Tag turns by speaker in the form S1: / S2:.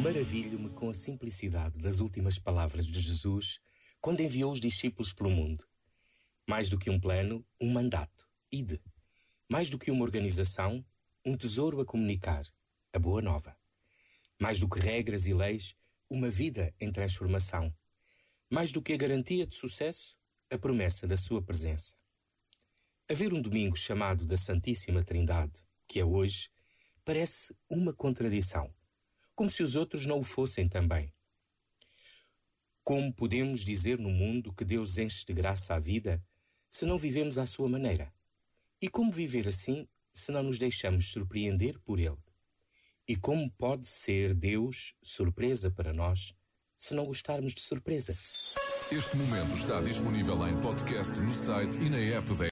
S1: Maravilho-me com a simplicidade das últimas palavras de Jesus quando enviou os discípulos pelo mundo. Mais do que um plano, um mandato. Ide. Mais do que uma organização, um tesouro a comunicar. A boa nova. Mais do que regras e leis, uma vida em transformação. Mais do que a garantia de sucesso, a promessa da sua presença. Haver um domingo chamado da Santíssima Trindade, que é hoje, parece uma contradição, como se os outros não o fossem também. Como podemos dizer no mundo que Deus enche de graça a vida se não vivemos à sua maneira? E como viver assim se não nos deixamos surpreender por Ele? E como pode ser Deus surpresa para nós se não gostarmos de surpresa?
S2: Este momento está disponível em podcast no site e na app da